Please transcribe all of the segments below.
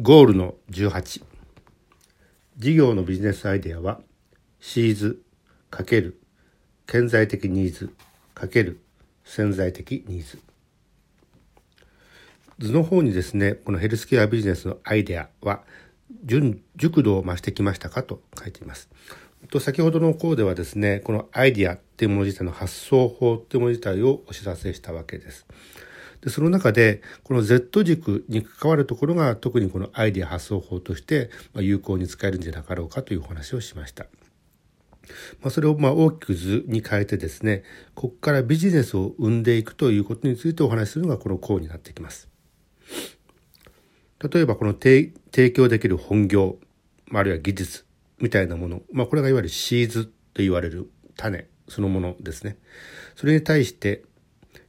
ゴールの18事業のビジネスアイデアはシーズ×顕在的ニーズ×潜在的ニーズ図の方にですねこのヘルスケアビジネスのアイデアは熟度を増してきましたかと書いています。と先ほどの項ではですねこのアイデアっていうもの自体の発想法っていうもの自体をお知らせしたわけです。でその中でこの Z 軸に関わるところが特にこのアイデア発想法として有効に使えるんじゃなかろうかというお話をしました。まあ、それをま大きく図に変えてですねここからビジネスを生んでいくということについてお話しするのがこの項になってきます。例えばこの提供できる本業あるいは技術みたいなもの、まあ、これがいわゆるシーズと言われる種そのものですね。それに対して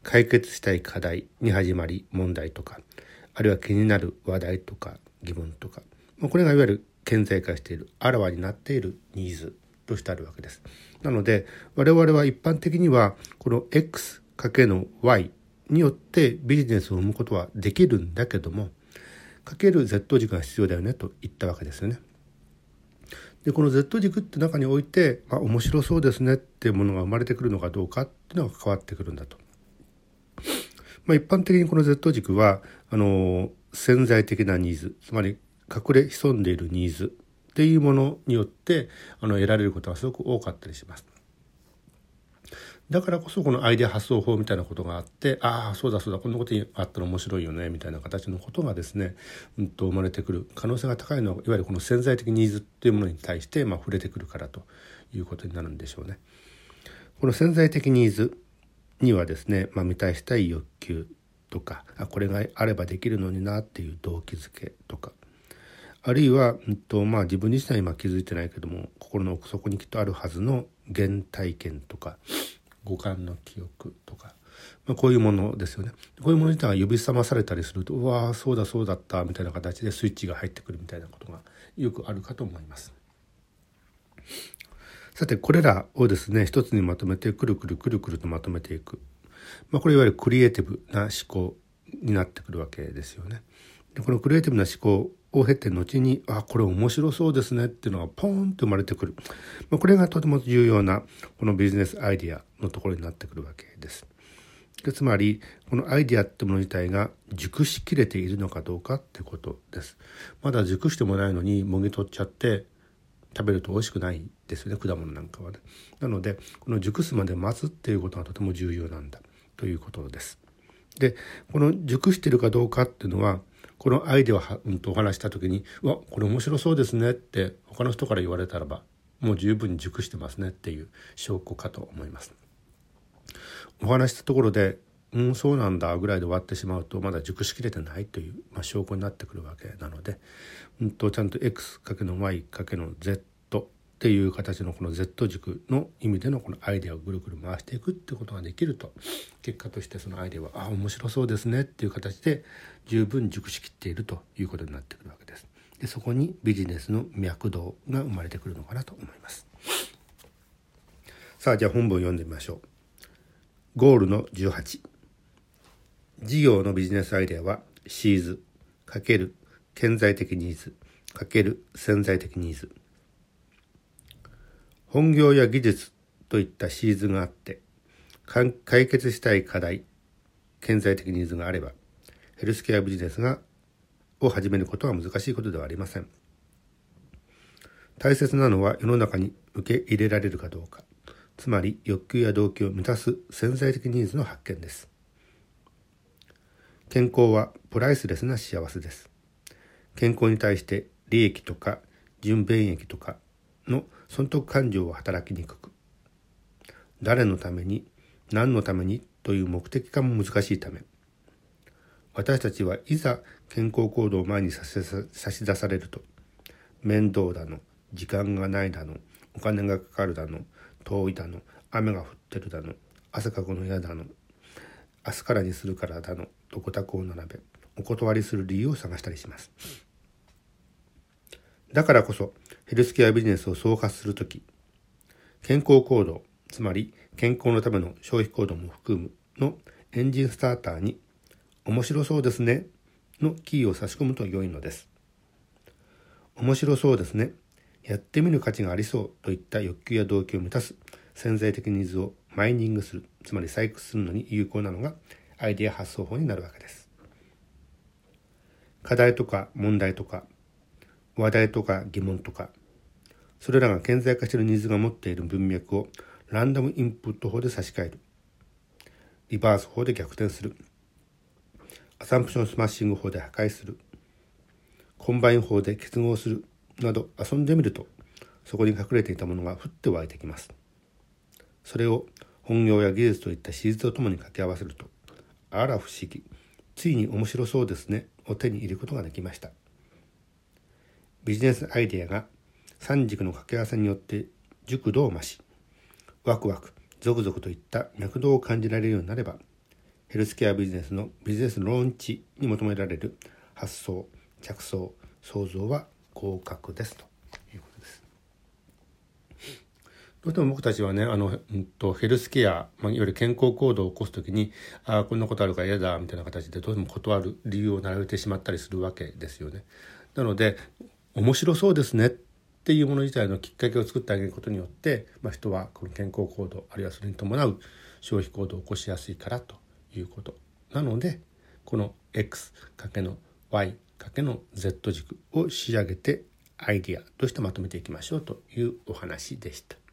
解決したい課題に始まり問題とかあるいは気になる話題とか疑問とか、これがいわゆる顕在化しているあらわになっているニーズとしてあるわけです。なので我々は一般的にはこの x かけの y によってビジネスを生むことはできるんだけどもかける Z 軸が必要だよねと言ったわけですよね。でこの Z 軸って中において、まあ、面白そうですねっていうものが生まれてくるのかどうかっていうのが変わってくるんだと。まあ、一般的にこの Z 軸はあの潜在的なニーズつまり隠れ潜んでいるニーズっていうものによってあの得られることがすごく多かったりします。だからこそこのアイデア発想法みたいなことがあってああそうだそうだこんなことにあったら面白いよねみたいな形のことがですね、うんと生まれてくる可能性が高いのはいわゆるこの潜在的ニーズっていうものに対して、まあ、触れてくるからということになるんでしょうね。この潜在的ニーズにはですね、まあ、満たしたい欲求とかあこれがあればできるのになっていう動機づけとかあるいは、うんとまあ、自分自身は今気づいてないけども心の奥底にきっとあるはずの原体験とか五感の記憶とか、まあ、こういうものですよねこういうもの自体が呼び覚まされたりするとうわーそうだそうだったみたいな形でスイッチが入ってくるみたいなことがよくあるかと思います。さてこれらをですね一つにまとめてくるくるくるくるとまとめていく、まあ、これいわゆるクリエイティブな思考になってくるわけですよね。でこのクリエイティブな思考を経て後にあこれ面白そうですねっていうのがポーンと生まれてくる、まあ、これがとても重要なこのビジネスアイディアのところになってくるわけです。でつまりこのアイディアってもの自体が熟しきれているのかどうかってことです。まだ熟してもないのにもぎ取っちゃって食べると美味しくないですよね果物なんかはね。なのでこの熟すまで待つっていうことがとても重要なんだということです。でこの熟してるかどうかっていうのはこのアイデアを、うん、とお話した時に「わこれ面白そうですね」って他の人から言われたらばもう十分に熟してますねっていう証拠かと思います。お話したところで「うんそうなんだ」ぐらいで終わってしまうとまだ熟しきれてないという、まあ、証拠になってくるわけなので、うんと、ちゃんと x かけの y かけの z っていう形のこの Z 軸の意味でのこのアイデアをぐるぐる回していくってことができると結果としてそのアイデアはあ面白そうですねっていう形で十分熟しきっているということになってくるわけです。でそこにビジネスの脈動が生まれてくるのかなと思います。さあじゃあ本文読んでみましょう。ゴールの18事業のビジネスアイデアはシーズ×顕在的ニーズ×潜在的ニーズ。本業や技術といったシーズがあって解決したい課題顕在的ニーズがあればヘルスケアビジネスがを始めることは難しいことではありません。大切なのは世の中に受け入れられるかどうか。つまり欲求や動機を満たす潜在的ニーズの発見です。健康はプライスレスな幸せです。健康に対して利益とか純便益とかの損得感情は働きにくく誰のために何のためにという目的化も難しいため私たちはいざ健康行動を前に差し出されると面倒だの時間がないだのお金がかかるだの遠いだの雨が降ってるだの汗かくの嫌だの明日からにするからだのとごたくを並べお断りする理由を探したりしますだからこそヘルスケアビジネスを総括するとき、健康行動、つまり健康のための消費行動も含むのエンジンスターターに面白そうですねのキーを差し込むと良いのです。面白そうですね。やってみる価値がありそうといった欲求や動機を満たす潜在的ニーズをマイニングする、つまり採掘するのに有効なのがアイデア発想法になるわけです。課題とか問題とか、話題とか疑問とか、それらが顕在化しているニーズが持っている文脈をランダムインプット法で差し替える。リバース法で逆転する。 assumption smashing 法で破壊する。コンバイン法で結合する。など遊んでみると、そこに隠れていたものが降って湧いてきます。それを本業や技術といったシーズとともに掛け合わせると、あら不思議、ついに面白そうですね、を手に入れることができました。ビジネスアイデアが三軸の掛け合わせによって熟度を増し、ワクワク、ゾクゾクといった脈動を感じられるようになれば、ヘルスケアビジネスのビジネスローンチに求められる発想、着想、創造は合格ですとです。どうしても僕たちはね、あの、うんと、ヘルスケア、まあ、いわゆる健康行動を起こすときに、ああ、こんなことあるから嫌だ、みたいな形でどうしても断る理由を並べてしまったりするわけですよね。なので、面白そうですねっていうもの自体のきっかけを作ってあげることによって、まあ、人はこの健康行動あるいはそれに伴う消費行動を起こしやすいからということなのでこの x かけの y かけの z 軸を仕上げてアイディアとしてまとめていきましょうというお話でした。